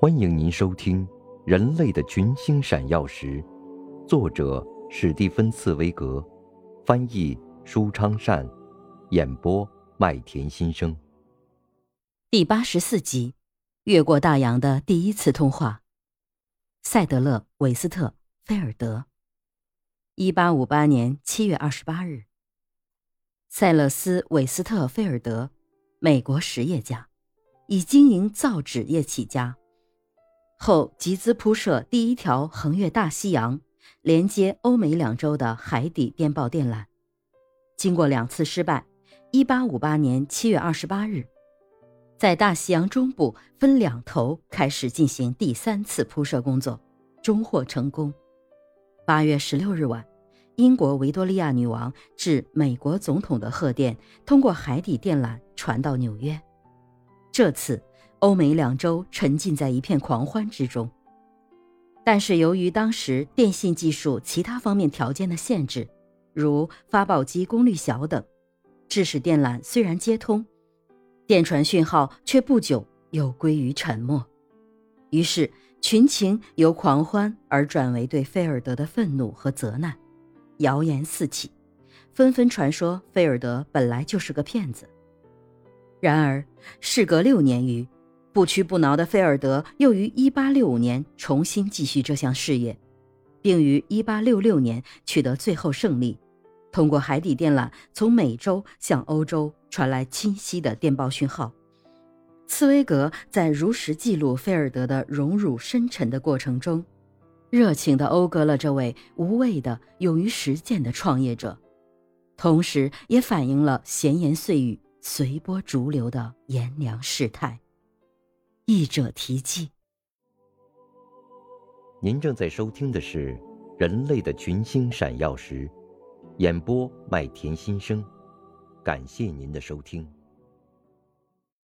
欢迎您收听《人类的群星闪耀时》，作者史蒂芬·茨威格，翻译舒昌善，演播麦田心声。第八十四集，越过大洋的第一次通话。塞德勒·韦斯特·菲尔德，一八五八年七月二十八日。塞勒斯·韦斯特·菲尔德，美国实业家，以经营造纸业起家。后集资铺设第一条横越大西洋、连接欧美两洲的海底电报电缆，经过两次失败，1858年7月28日，在大西洋中部分两头开始进行第三次铺设工作，终获成功。8月16日晚，英国维多利亚女王致美国总统的贺电通过海底电缆传到纽约，这次。欧美两洲沉浸在一片狂欢之中，但是由于当时电信技术其他方面条件的限制，如发报机功率小等，致使电缆虽然接通，电传讯号却不久又归于沉默。于是群情由狂欢而转为对菲尔德的愤怒和责难，谣言四起，纷纷传说菲尔德本来就是个骗子。然而事隔六年余。不屈不挠的菲尔德又于1865年重新继续这项事业，并于1866年取得最后胜利，通过海底电缆从美洲向欧洲传来清晰的电报讯号。茨威格在如实记录菲尔德的荣辱深沉的过程中，热情地讴歌了这位无畏的、勇于实践的创业者，同时也反映了闲言碎语随波逐流的炎凉世态。译者题记。您正在收听的是《人类的群星闪耀时》，演播麦田心声，感谢您的收听。